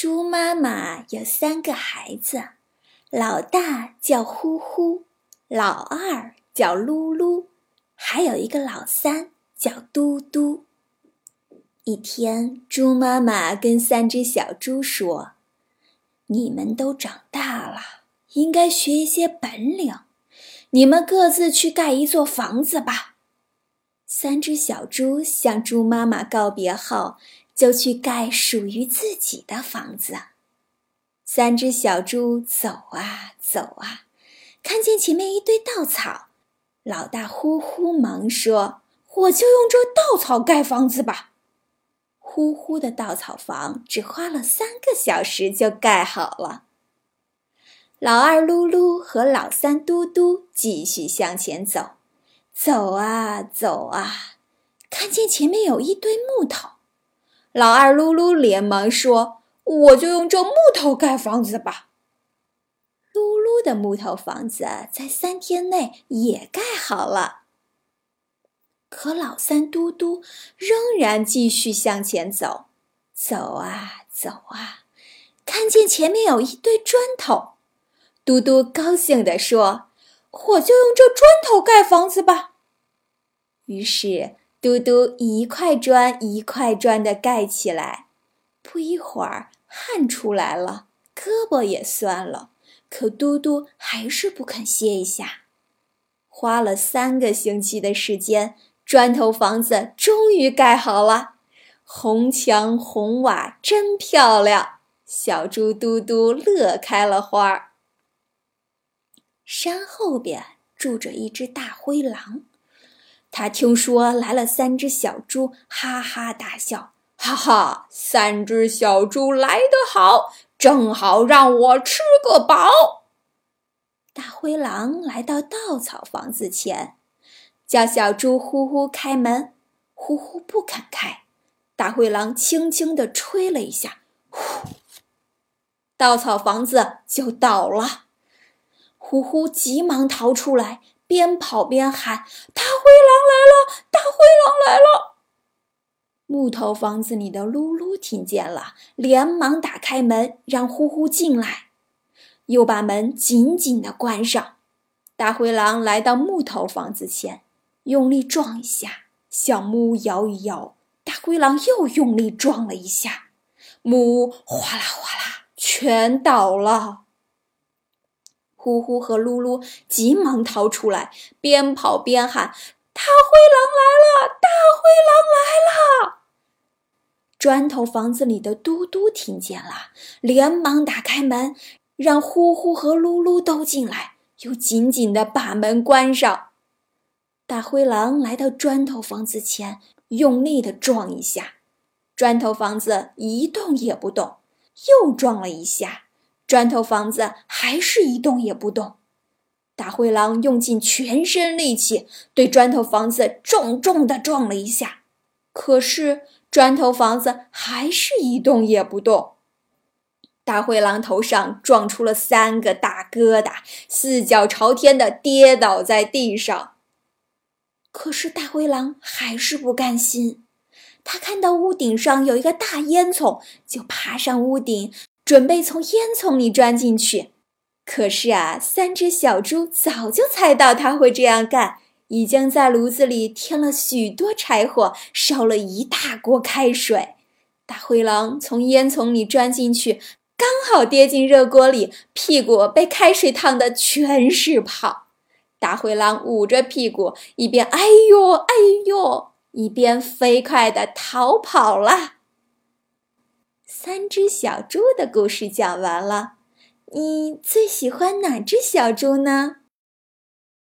猪妈妈有三个孩子，老大叫呼呼，老二叫噜噜，还有一个老三叫嘟嘟。一天，猪妈妈跟三只小猪说：“你们都长大了，应该学一些本领。你们各自去盖一座房子吧。”三只小猪向猪妈妈告别后。就去盖属于自己的房子。三只小猪走啊走啊，看见前面一堆稻草，老大呼呼忙说：“我就用这稻草盖房子吧。”呼呼的稻草房只花了三个小时就盖好了。老二噜噜和老三嘟嘟继续向前走，走啊走啊，看见前面有一堆木头。老二噜噜连忙说：“我就用这木头盖房子吧。”噜噜的木头房子在三天内也盖好了。可老三嘟嘟仍然继续向前走，走啊走啊，看见前面有一堆砖头，嘟嘟高兴地说：“我就用这砖头盖房子吧。”于是。嘟嘟一块砖一块砖的盖起来，不一会儿汗出来了，胳膊也酸了，可嘟嘟还是不肯歇一下。花了三个星期的时间，砖头房子终于盖好了，红墙红瓦真漂亮，小猪嘟嘟乐开了花儿。山后边住着一只大灰狼。他听说来了三只小猪，哈哈大笑，哈哈！三只小猪来得好，正好让我吃个饱。大灰狼来到稻草房子前，叫小猪呼呼开门，呼呼不肯开。大灰狼轻轻地吹了一下，呼，稻草房子就倒了。呼呼急忙逃出来。边跑边喊：“大灰狼来了！大灰狼来了！”木头房子里的噜噜听见了，连忙打开门，让呼呼进来，又把门紧紧的关上。大灰狼来到木头房子前，用力撞一下，小木屋摇一摇。大灰狼又用力撞了一下，木屋哗啦哗啦全倒了。呼呼和噜噜急忙逃出来，边跑边喊：“大灰狼来了！大灰狼来了！”砖头房子里的嘟嘟听见了，连忙打开门，让呼呼和噜噜都进来，又紧紧地把门关上。大灰狼来到砖头房子前，用力地撞一下，砖头房子一动也不动，又撞了一下。砖头房子还是一动也不动，大灰狼用尽全身力气对砖头房子重重的撞了一下，可是砖头房子还是一动也不动。大灰狼头上撞出了三个大疙瘩，四脚朝天的跌倒在地上。可是大灰狼还是不甘心，他看到屋顶上有一个大烟囱，就爬上屋顶。准备从烟囱里钻进去，可是啊，三只小猪早就猜到他会这样干，已经在炉子里添了许多柴火，烧了一大锅开水。大灰狼从烟囱里钻进去，刚好跌进热锅里，屁股被开水烫得全是泡。大灰狼捂着屁股，一边“哎呦哎呦”，一边飞快地逃跑了。三只小猪的故事讲完了，你最喜欢哪只小猪呢？